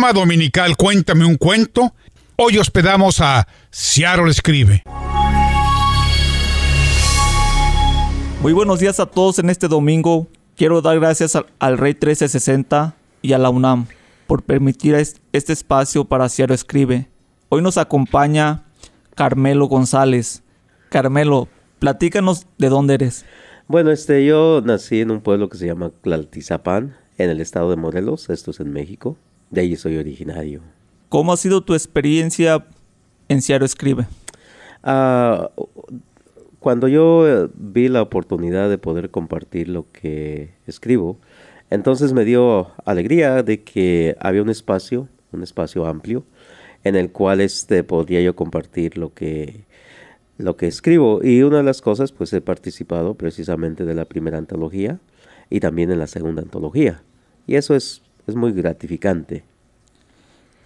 programa dominical Cuéntame un cuento. Hoy hospedamos a Seattle Escribe. Muy buenos días a todos en este domingo. Quiero dar gracias al, Rey 1360 y a la UNAM por permitir este espacio para Seattle Escribe. Hoy nos acompaña Carmelo González. Carmelo, platícanos de dónde eres. Bueno, este, yo nací en un pueblo que se llama Tlaltizapán, en el estado de Morelos, esto es en México. De ahí soy originario. ¿Cómo ha sido tu experiencia en Ciaro Escribe? Ah, cuando yo eh, vi la oportunidad de poder compartir lo que escribo, entonces me dio alegría de que había un espacio, un espacio amplio, en el cual este, podría yo compartir lo que lo que escribo. Y una de las cosas, pues he participado precisamente de la primera antología y también en la segunda antología. Y eso es, es muy gratificante.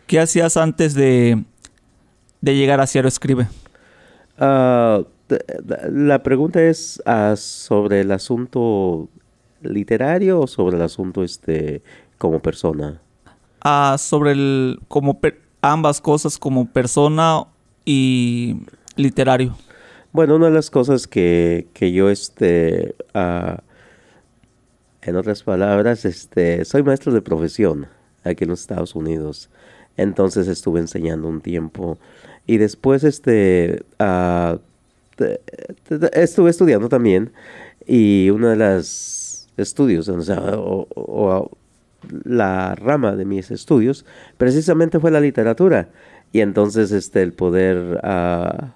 ¿Qué hacías antes de, de llegar a Cielo Escribe? Ah, la pregunta es ah, sobre el asunto literario o sobre el asunto este como persona. Ah, sobre el como ambas cosas como persona y literario. Bueno, una de las cosas que, que yo, este, uh, en otras palabras, este, soy maestro de profesión aquí en los Estados Unidos. Entonces estuve enseñando un tiempo y después, este, uh, estuve estudiando también y una de las estudios, o, sea, o, la rama de mis estudios, precisamente fue la literatura. Y entonces, este, el poder uh,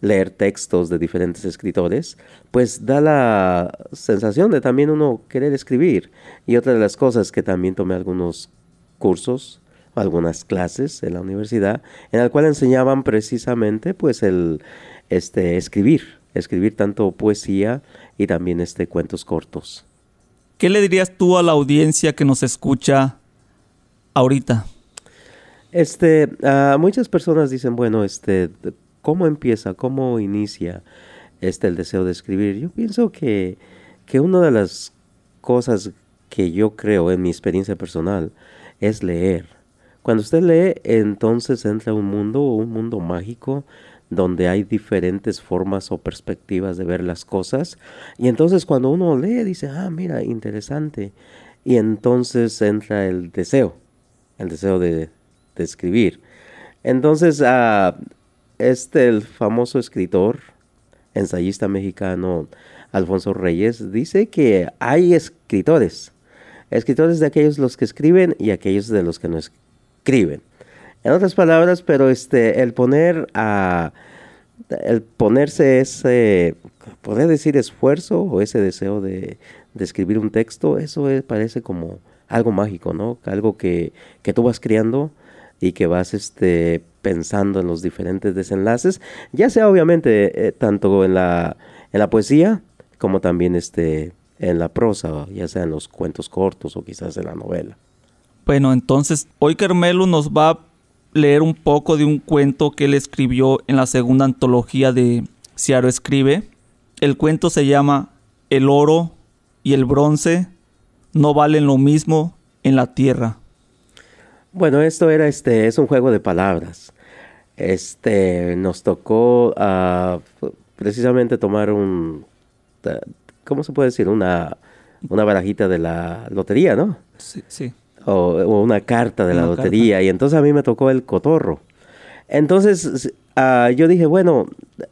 leer textos de diferentes escritores, pues da la sensación de también uno querer escribir. Y otra de las cosas que también tomé algunos cursos, algunas clases en la universidad, en el cual enseñaban precisamente pues el este escribir, escribir tanto poesía y también este cuentos cortos. ¿Qué le dirías tú a la audiencia que nos escucha ahorita? Este, muchas personas dicen, bueno, este, ¿Cómo empieza? ¿Cómo inicia este el deseo de escribir? Yo pienso que, que una de las cosas que yo creo en mi experiencia personal es leer. Cuando usted lee, entonces entra un mundo, un mundo mágico, donde hay diferentes formas o perspectivas de ver las cosas. Y entonces cuando uno lee, dice, ah, mira, interesante. Y entonces entra el deseo, el deseo de, de escribir. Entonces, ah, este, el famoso escritor, ensayista mexicano Alfonso Reyes, dice que hay escritores, escritores de aquellos los que escriben y aquellos de los que no escriben. En otras palabras, pero este, el poner a, el ponerse ese, poder decir esfuerzo o ese deseo de, escribir un texto, eso parece como algo mágico, ¿no? Algo que, que tú vas criando y que vas este, pensando en los diferentes desenlaces, ya sea obviamente eh, tanto en la, en la poesía como también este, en la prosa, ya sea en los cuentos cortos o quizás en la novela. Bueno, entonces hoy Carmelo nos va a leer un poco de un cuento que él escribió en la segunda antología de Ciaro Escribe. El cuento se llama El oro y el bronce no valen lo mismo en la tierra. Bueno, esto era este, es un juego de palabras. Este, nos tocó uh, precisamente tomar un, ¿cómo se puede decir? Una, una barajita de la lotería, ¿no? Sí, sí. O, una carta de la lotería. Y entonces a mí me tocó el cotorro. Entonces uh, yo dije, bueno,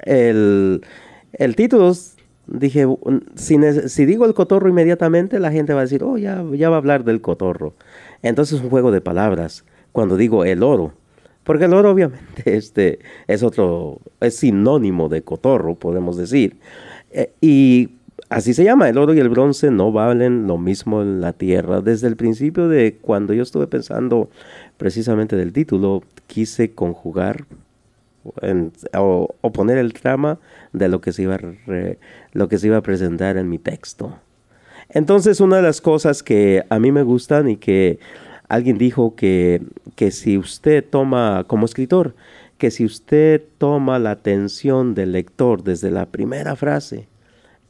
el, el título, dije, si, si, digo el cotorro inmediatamente, la gente va a decir, oh, ya, ya va a hablar del cotorro. Entonces es un juego de palabras. Cuando digo el oro, porque el oro obviamente este, es otro, es sinónimo de cotorro, podemos decir. Eh, y así se llama, el oro y el bronce no valen lo mismo en la tierra. Desde el principio de cuando yo estuve pensando precisamente del título, quise conjugar o, poner el trama de lo que, se iba lo que se iba a presentar en mi texto. Entonces una de las cosas que a mí me gustan y que alguien dijo que, que si usted toma, como escritor, que si usted toma la atención del lector desde la primera frase,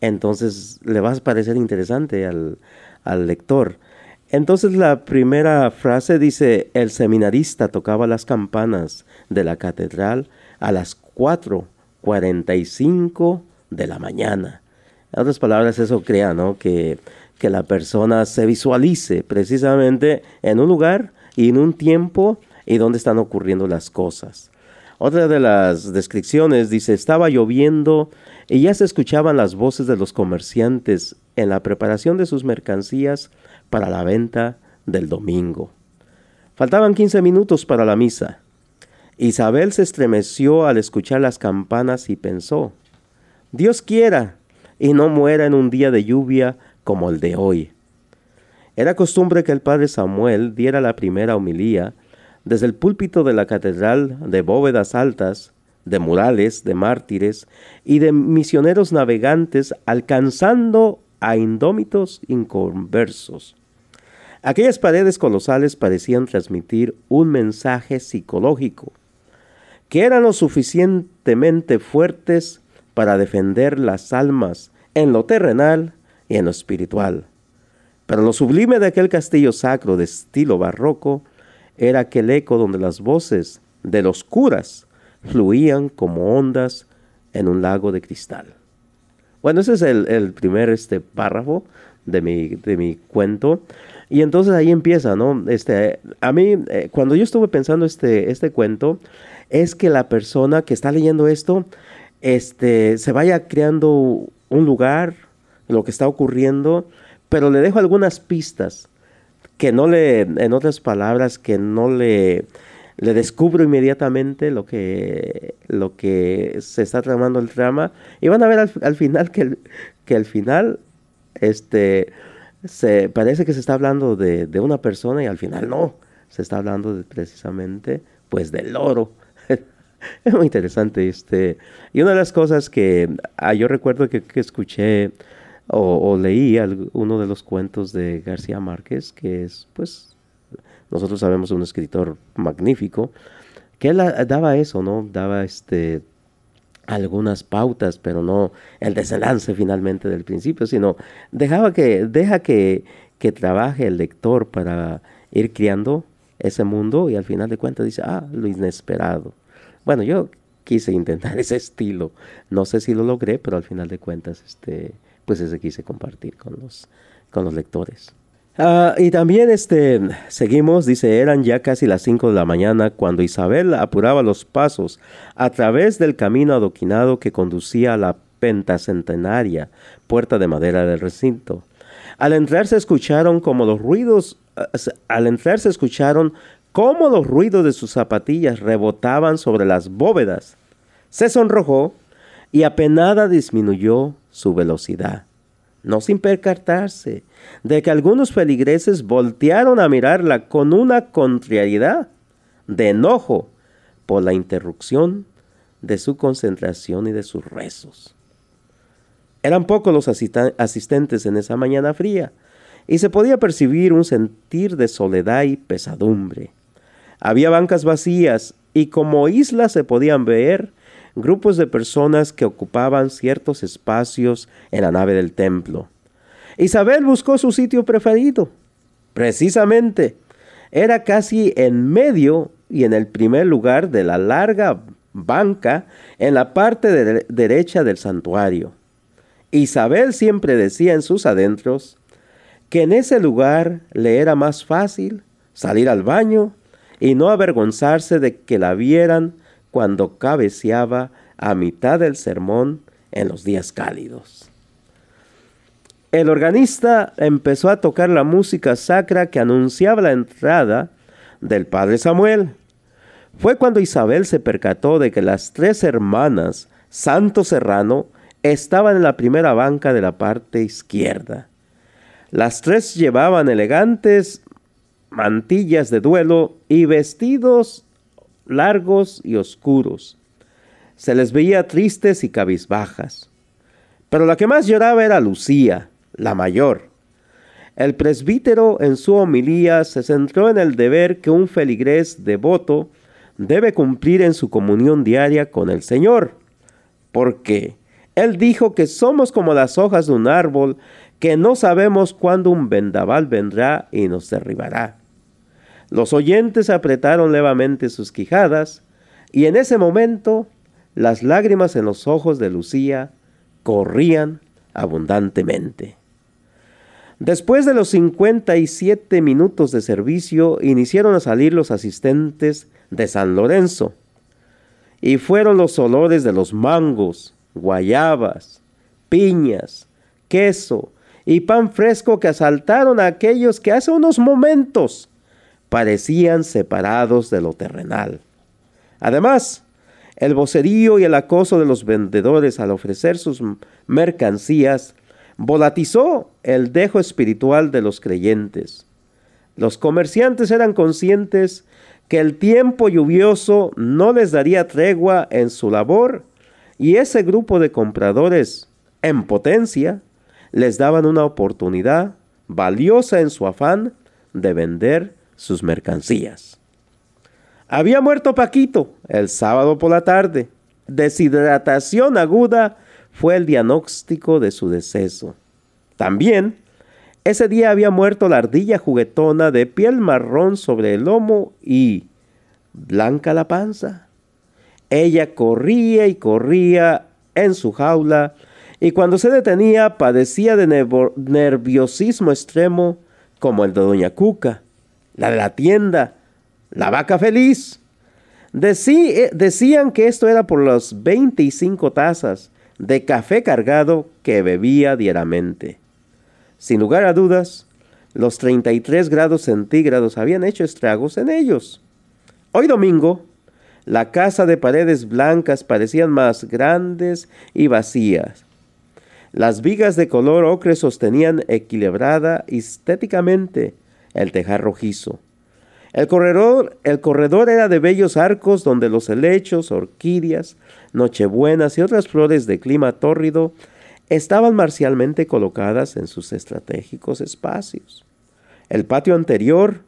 entonces le va a parecer interesante al, al lector. Entonces la primera frase dice, el seminarista tocaba las campanas de la catedral a las 4.45 de la mañana. En otras palabras, eso crea, ¿no? Que, que la persona se visualice precisamente en un lugar y en un tiempo y donde están ocurriendo las cosas. Otra de las descripciones dice, estaba lloviendo y ya se escuchaban las voces de los comerciantes en la preparación de sus mercancías para la venta del domingo. Faltaban 15 minutos para la misa. Isabel se estremeció al escuchar las campanas y pensó, Dios quiera y no muera en un día de lluvia como el de hoy. Era costumbre que el padre Samuel diera la primera homilía desde el púlpito de la catedral de bóvedas altas, de murales, de mártires y de misioneros navegantes alcanzando a indómitos inconversos. Aquellas paredes colosales parecían transmitir un mensaje psicológico, que eran lo suficientemente fuertes para defender las almas en lo terrenal y en lo espiritual. Pero lo sublime de aquel castillo sacro de estilo barroco era aquel eco donde las voces de los curas fluían como ondas en un lago de cristal. Bueno, ese es el, primer este, párrafo de mi, de mi cuento. Y entonces ahí empieza, ¿no? Este, a mí, eh, cuando yo estuve pensando este, este cuento, es que la persona que está leyendo esto, este, se vaya creando un lugar, lo que está ocurriendo, pero le dejo algunas pistas que no le, en otras palabras, que no le, le descubro inmediatamente lo que, lo que se está tramando el trama. Y van a ver al, final que, que al final, este, se, parece que se está hablando de, de una persona y al final no, se está hablando de, precisamente, pues, del oro. Es muy interesante. Este, y una de las cosas que ah, yo recuerdo que, escuché o, leí uno de los cuentos de García Márquez, que es, pues, nosotros sabemos un escritor magnífico, que él daba eso, ¿no? Daba este algunas pautas, pero no el desenlace finalmente del principio, sino dejaba que, deja que, que trabaje el lector para ir criando ese mundo y al final de cuentas dice, ah, lo inesperado. Bueno, yo quise intentar ese estilo, no sé si lo logré, pero al final de cuentas, este, pues ese quise compartir con los, con los lectores. Ah, y también este, seguimos, dice, eran ya casi las 5 de la mañana cuando Isabel apuraba los pasos a través del camino adoquinado que conducía a la pentacentenaria puerta de madera del recinto. Al entrar se escucharon como los ruidos, ah, al entrar se escucharon como los ruidos de sus zapatillas rebotaban sobre las bóvedas. Se sonrojó y apenada disminuyó su velocidad no sin percatarse de que algunos feligreses voltearon a mirarla con una contrariedad de enojo por la interrupción de su concentración y de sus rezos. Eran pocos los asistentes en esa mañana fría, y se podía percibir un sentir de soledad y pesadumbre. Había bancas vacías, y como islas se podían ver grupos de personas que ocupaban ciertos espacios en la nave del templo. Isabel buscó su sitio preferido. Precisamente, era casi en medio y en el primer lugar de la larga banca en la parte derecha del santuario. Isabel siempre decía en sus adentros que en ese lugar le era más fácil salir al baño y no avergonzarse de que la vieran cuando cabeceaba a mitad del sermón en los días cálidos. El organista empezó a tocar la música sacra que anunciaba la entrada del padre Samuel. Fue cuando Isabel se percató de que las tres hermanas Santo Serrano estaban en la primera banca de la parte izquierda. Las tres llevaban elegantes mantillas de duelo y vestidos largos y oscuros. Se les veía tristes y cabizbajas. Pero la que más lloraba era Lucía, la mayor. El presbítero en su homilía se centró en el deber que un feligrés devoto debe cumplir en su comunión diaria con el Señor, porque él dijo que somos como las hojas de un árbol que no sabemos cuándo un vendaval vendrá y nos derribará. Los oyentes apretaron levemente sus quijadas y en ese momento las lágrimas en los ojos de Lucía corrían abundantemente. Después de los 57 minutos de servicio, iniciaron a salir los asistentes de San Lorenzo. Y fueron los olores de los mangos, guayabas, piñas, queso y pan fresco que asaltaron a aquellos que hace unos momentos parecían separados de lo terrenal. Además, el vocerío y el acoso de los vendedores al ofrecer sus mercancías volatizó el dejo espiritual de los creyentes. Los comerciantes eran conscientes que el tiempo lluvioso no les daría tregua en su labor y ese grupo de compradores en potencia les daban una oportunidad valiosa en su afán de vender sus mercancías. Había muerto Paquito el sábado por la tarde. Deshidratación aguda fue el diagnóstico de su deceso. También, ese día había muerto la ardilla juguetona de piel marrón sobre el lomo y blanca la panza. Ella corría y corría en su jaula y cuando se detenía padecía de nerviosismo extremo como el de Doña Cuca la de la tienda, la vaca feliz. Eh, decían que esto era por las 25 tazas de café cargado que bebía diariamente. Sin lugar a dudas, los 33 grados centígrados habían hecho estragos en ellos. Hoy domingo, la casa de paredes blancas parecían más grandes y vacías. Las vigas de color ocre sostenían equilibrada estéticamente el tejar rojizo. El corredor, el corredor era de bellos arcos donde los helechos, orquídeas, nochebuenas y otras flores de clima tórrido estaban marcialmente colocadas en sus estratégicos espacios. El patio anterior,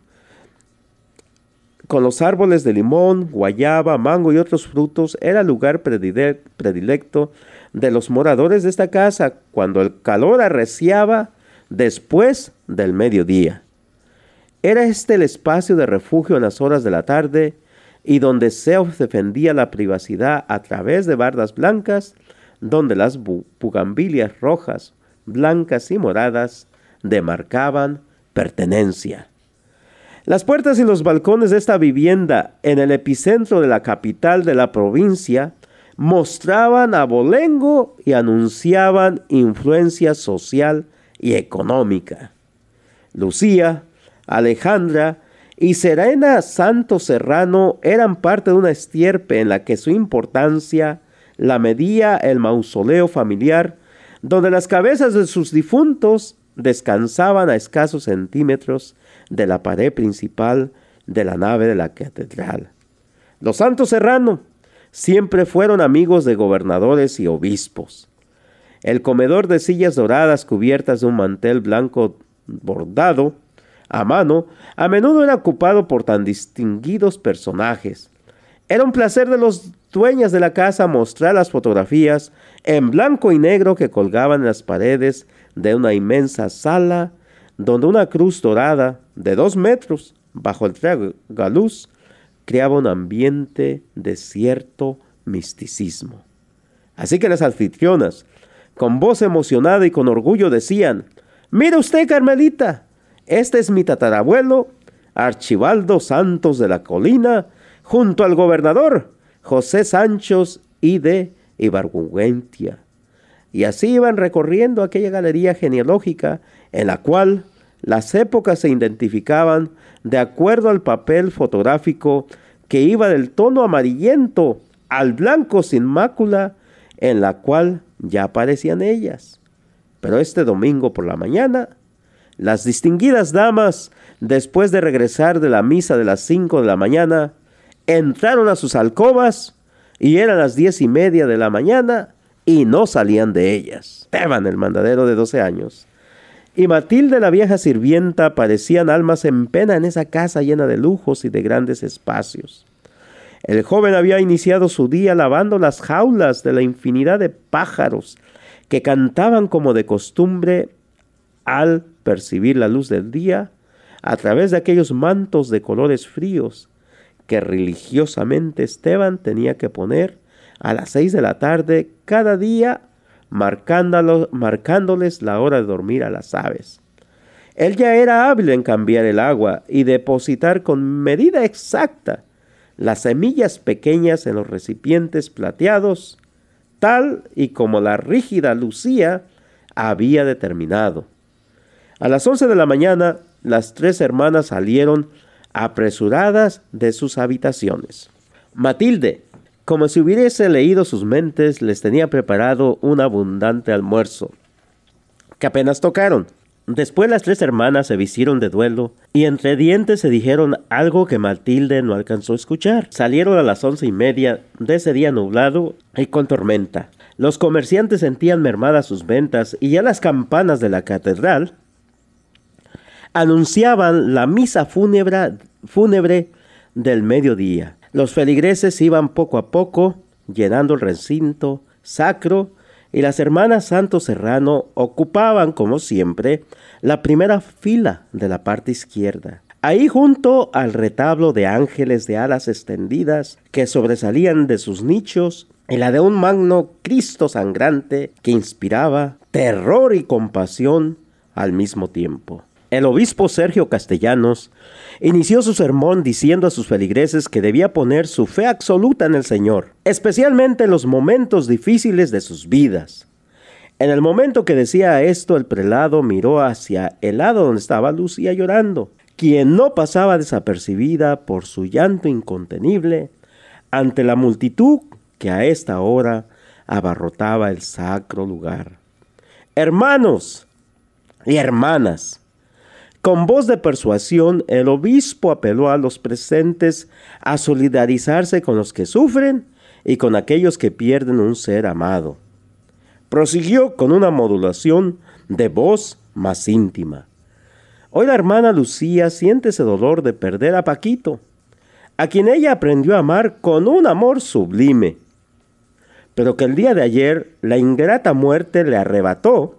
con los árboles de limón, guayaba, mango y otros frutos, era lugar predilecto de los moradores de esta casa cuando el calor arreciaba después del mediodía. Era este el espacio de refugio en las horas de la tarde y donde se defendía la privacidad a través de bardas blancas, donde las pugambilias rojas, blancas y moradas demarcaban pertenencia. Las puertas y los balcones de esta vivienda en el epicentro de la capital de la provincia mostraban abolengo y anunciaban influencia social y económica. Lucía, Alejandra y Serena Santo Serrano eran parte de una estierpe en la que su importancia la medía el mausoleo familiar, donde las cabezas de sus difuntos descansaban a escasos centímetros de la pared principal de la nave de la catedral. Los Santos Serrano siempre fueron amigos de gobernadores y obispos. El comedor de sillas doradas cubiertas de un mantel blanco bordado a mano, a menudo era ocupado por tan distinguidos personajes. Era un placer de los dueños de la casa mostrar las fotografías en blanco y negro que colgaban en las paredes de una inmensa sala donde una cruz dorada de dos metros bajo el luz creaba un ambiente de cierto misticismo. Así que las anfitrionas, con voz emocionada y con orgullo, decían, Mire usted, Carmelita, este es mi tatarabuelo, Archibaldo Santos de la Colina, junto al gobernador José Sanchos y de Ibargüentia. Y así iban recorriendo aquella galería genealógica en la cual las épocas se identificaban de acuerdo al papel fotográfico que iba del tono amarillento al blanco sin mácula, en la cual ya aparecían ellas. Pero este domingo por la mañana las distinguidas damas, después de regresar de la misa de las cinco de la mañana, entraron a sus alcobas y eran las diez y media de la mañana y no salían de ellas. Esteban, el mandadero de doce años, y Matilde, la vieja sirvienta, parecían almas en pena en esa casa llena de lujos y de grandes espacios. El joven había iniciado su día lavando las jaulas de la infinidad de pájaros que cantaban como de costumbre al percibir la luz del día a través de aquellos mantos de colores fríos que religiosamente Esteban tenía que poner a las seis de la tarde cada día, marcándoles la hora de dormir a las aves. Él ya era hábil en cambiar el agua y depositar con medida exacta las semillas pequeñas en los recipientes plateados, tal y como la rígida Lucía había determinado. A las once de la mañana, las tres hermanas salieron apresuradas de sus habitaciones. Matilde, como si hubiese leído sus mentes, les tenía preparado un abundante almuerzo, que apenas tocaron. Después las tres hermanas se vistieron de duelo y entre dientes se dijeron algo que Matilde no alcanzó a escuchar. Salieron a las once y media de ese día nublado y con tormenta. Los comerciantes sentían mermadas sus ventas y ya las campanas de la catedral anunciaban la misa fúnebre, del mediodía. Los feligreses iban poco a poco llenando el recinto sacro y las hermanas Santo Serrano ocupaban, como siempre, la primera fila de la parte izquierda. Ahí junto al retablo de ángeles de alas extendidas que sobresalían de sus nichos, y la de un magno Cristo sangrante que inspiraba terror y compasión al mismo tiempo. El obispo Sergio Castellanos inició su sermón diciendo a sus feligreses que debía poner su fe absoluta en el Señor, especialmente en los momentos difíciles de sus vidas. En el momento que decía esto, el prelado miró hacia el lado donde estaba Lucía llorando, quien no pasaba desapercibida por su llanto incontenible ante la multitud que a esta hora abarrotaba el sacro lugar. Hermanos y hermanas, con voz de persuasión, el obispo apeló a los presentes a solidarizarse con los que sufren y con aquellos que pierden un ser amado. Prosiguió con una modulación de voz más íntima. Hoy la hermana Lucía siente ese dolor de perder a Paquito, a quien ella aprendió a amar con un amor sublime, pero que el día de ayer la ingrata muerte le arrebató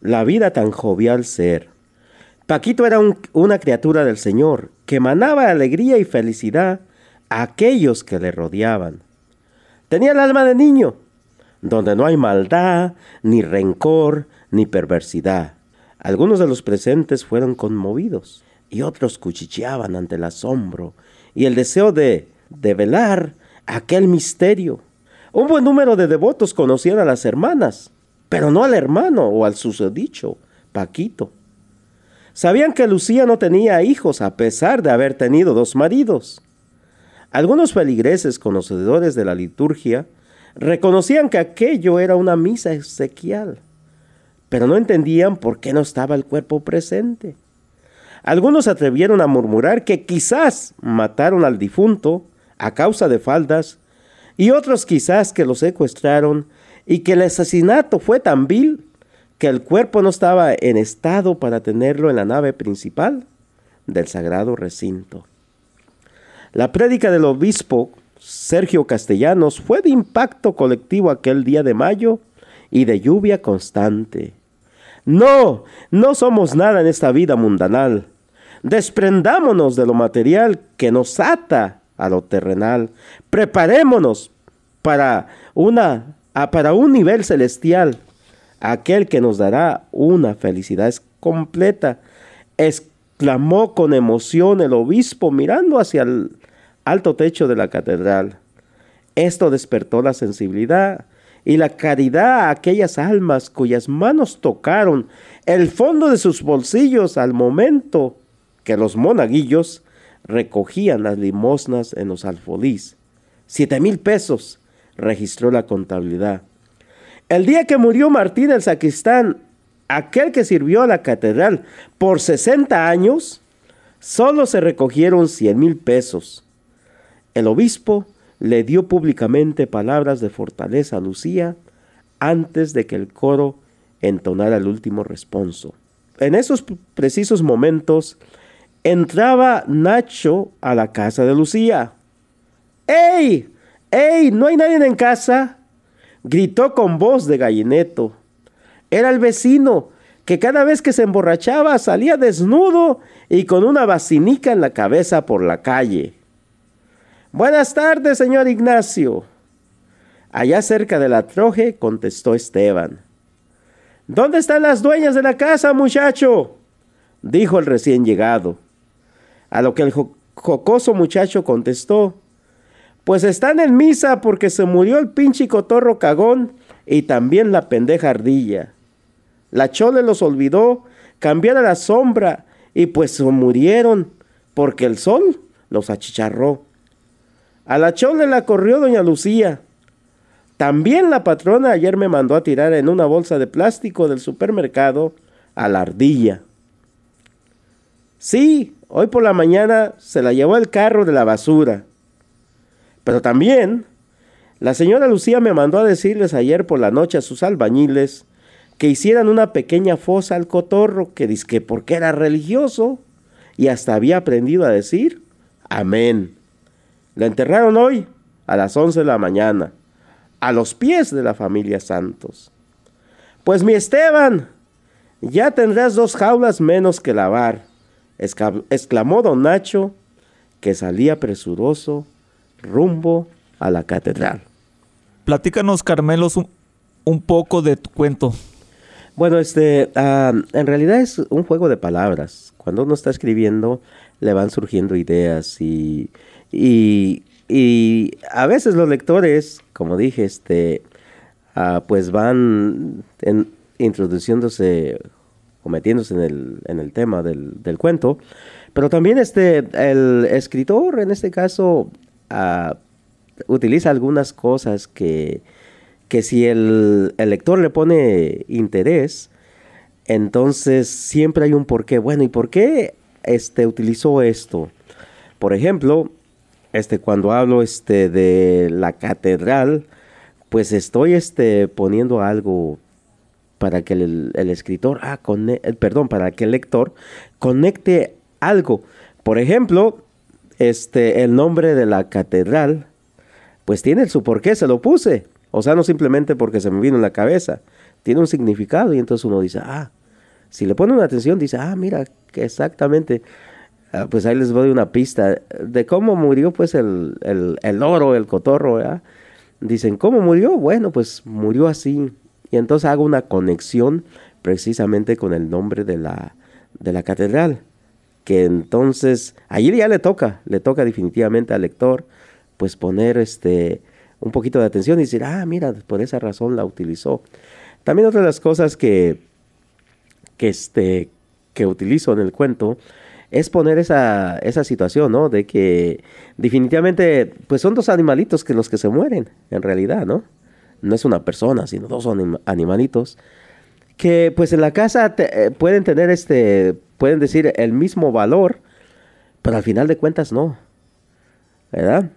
la vida tan jovial ser. Paquito era una criatura del Señor que emanaba alegría y felicidad a aquellos que le rodeaban. Tenía el alma de niño, donde no hay maldad, ni rencor, ni perversidad. Algunos de los presentes fueron conmovidos y otros cuchicheaban ante el asombro y el deseo de develar aquel misterio. Un buen número de devotos conocían a las hermanas, pero no al hermano o al susodicho, Paquito. Sabían que Lucía no tenía hijos a pesar de haber tenido dos maridos. Algunos feligreses conocedores de la liturgia reconocían que aquello era una misa exequial, pero no entendían por qué no estaba el cuerpo presente. Algunos atrevieron a murmurar que quizás mataron al difunto a causa de faldas y otros quizás que lo secuestraron y que el asesinato fue tan vil que el cuerpo no estaba en estado para tenerlo en la nave principal del sagrado recinto. La prédica del obispo Sergio Castellanos fue de impacto colectivo aquel día de mayo y de lluvia constante. No, no somos nada en esta vida mundanal. Desprendámonos de lo material que nos ata a lo terrenal. Preparémonos para, una, para un nivel celestial aquel que nos dará una felicidad completa, exclamó con emoción el obispo mirando hacia el alto techo de la catedral. Esto despertó la sensibilidad y la caridad a aquellas almas cuyas manos tocaron el fondo de sus bolsillos al momento que los monaguillos recogían las limosnas en los alfolís. Siete mil pesos registró la contabilidad. El día que murió Martín el sacristán, aquel que sirvió a la catedral por 60 años, solo se recogieron 100 mil pesos. El obispo le dio públicamente palabras de fortaleza a Lucía antes de que el coro entonara el último responso. En esos precisos momentos entraba Nacho a la casa de Lucía. ¡Ey! ¡Ey! ¿No hay nadie en casa? Gritó con voz de gallineto. Era el vecino. que cada vez que se emborrachaba salía desnudo y con una basinica en la cabeza por la calle. Buenas tardes, señor Ignacio. Allá cerca de la troje, contestó Esteban. ¿Dónde están las dueñas de la casa, muchacho? dijo el recién llegado. A lo que el jocoso muchacho contestó, pues están en misa porque se murió el pinche cotorro cagón y también la pendeja ardilla. La chole los olvidó cambiar a la sombra y pues se murieron porque el sol los achicharró. A la chole la corrió doña Lucía. También la patrona ayer me mandó a tirar en una bolsa de plástico del supermercado a la ardilla. Sí, hoy por la mañana se la llevó el carro de la basura. Pero también la señora Lucía me mandó a decirles ayer por la noche a sus albañiles que hicieran una pequeña fosa al cotorro que que porque era religioso y hasta había aprendido a decir amén. La enterraron hoy a las 11 de la mañana, a los pies de la familia Santos. Pues mi Esteban, ya tendrás dos jaulas menos que lavar, exclamó don Nacho, que salía presuroso rumbo a la catedral. Platícanos, Carmelos, un, poco de tu cuento. Bueno, este, ah, en realidad es un juego de palabras. Cuando uno está escribiendo, le van surgiendo ideas y, y, a veces los lectores, como dije, este, ah, pues van introduciéndose o metiéndose en el, en el tema del, del, cuento. Pero también este, el escritor, en este caso, utiliza algunas cosas que, que si el, lector le pone interés, entonces siempre hay un porqué. Bueno, ¿y por qué este, utilizó esto? Por ejemplo, este, cuando hablo este, de la catedral, pues estoy este, poniendo algo para que el, escritor, ah, perdón, para que el lector conecte algo. Por ejemplo, este, el nombre de la catedral, pues tiene su porqué, se lo puse. O sea, no simplemente porque se me vino en la cabeza, tiene un significado y entonces uno dice, ah, si le pone una atención, dice, ah, mira, que exactamente, ah, pues ahí les doy una pista de cómo murió pues el, el, el oro, el cotorro, Dicen, ¿cómo murió? Bueno, pues murió así. Y entonces hago una conexión precisamente con el nombre de la, de la catedral que entonces allí ya le toca, le toca definitivamente al lector, pues poner este un poquito de atención y decir, ah, mira, por esa razón la utilizó. También otra de las cosas que, que, este, que utilizo en el cuento es poner esa, esa situación, ¿no? De que definitivamente, pues son dos animalitos que los que se mueren, en realidad, ¿no? No es una persona, sino dos animalitos que pues en la casa eh, pueden tener este, pueden decir el mismo valor, pero al final de cuentas no, ¿verdad?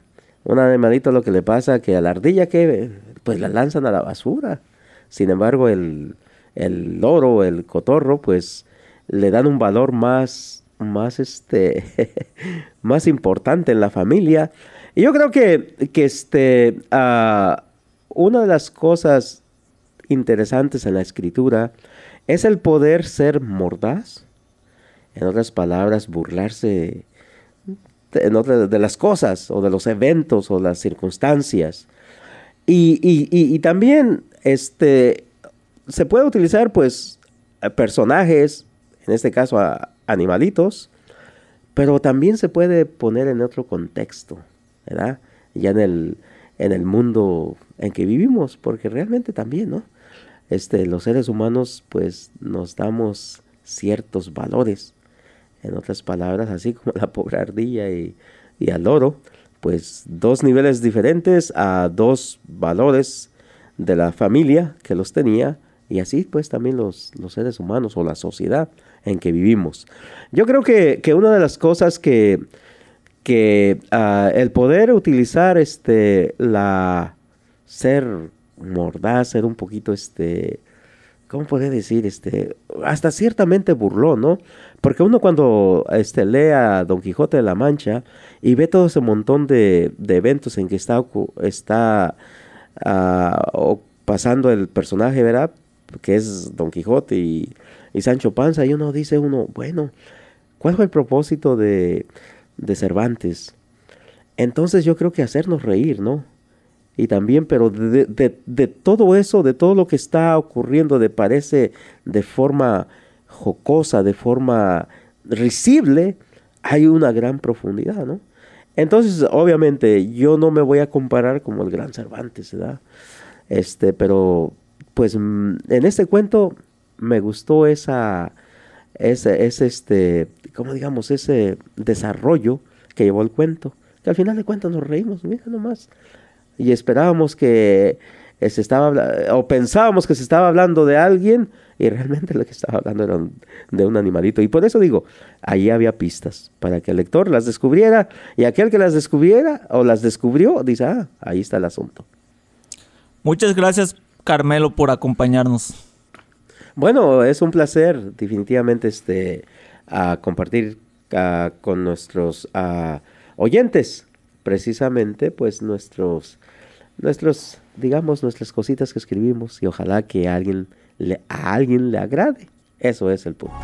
Un animalito lo que le pasa que a la ardilla que pues la lanzan a la basura. Sin embargo, el, el loro, el cotorro, pues le dan un valor más, más este, más importante en la familia. Y yo creo que, que este, uh, una de las cosas interesantes en la escritura es el poder ser mordaz. En otras palabras, burlarse de las cosas o de los eventos o las circunstancias. Y, también este, se puede utilizar pues personajes, en este caso a animalitos, pero también se puede poner en otro contexto, ¿verdad? Ya en el, en el mundo en que vivimos, porque realmente también, ¿no? este, los seres humanos pues nos damos ciertos valores. En otras palabras, así como la pobre ardilla y, y al loro, pues dos niveles diferentes a dos valores de la familia que los tenía y así pues también los, los seres humanos o la sociedad en que vivimos. Yo creo que, que una de las cosas que, que uh, el poder utilizar este, la ser mordaz, era un poquito este, ¿cómo puede decir? Este, hasta ciertamente burló, ¿no? Porque uno cuando este, lee a Don Quijote de la Mancha y ve todo ese montón de, eventos en que está, está uh, pasando el personaje, ¿verdad? Que es Don Quijote y, y Sancho Panza, y uno dice uno, bueno, ¿cuál fue el propósito de, de Cervantes? Entonces yo creo que hacernos reír, ¿no? Y también, pero de, de, todo eso, de todo lo que está ocurriendo, de parece de forma jocosa, de forma risible, hay una gran profundidad, ¿no? Entonces, obviamente, yo no me voy a comparar como el gran Cervantes, ¿verdad? Este, pero, pues, mm, en este cuento me gustó esa, ese, ese, este, como digamos, ese desarrollo que llevó el cuento. Que al final de cuentas nos reímos, mira nomás. Y esperábamos que se estaba o pensábamos que se estaba hablando de alguien y realmente lo que estaba hablando era de un animalito. Y por eso digo, ahí había pistas para que el lector las descubriera y aquel que las descubriera o las descubrió dice, ah, ahí está el asunto. Muchas gracias Carmelo por acompañarnos. Bueno, es un placer definitivamente este, a compartir con nuestros oyentes precisamente pues nuestros nuestros digamos nuestras cositas que escribimos y ojalá que alguien le, a alguien le agrade. Eso es el punto.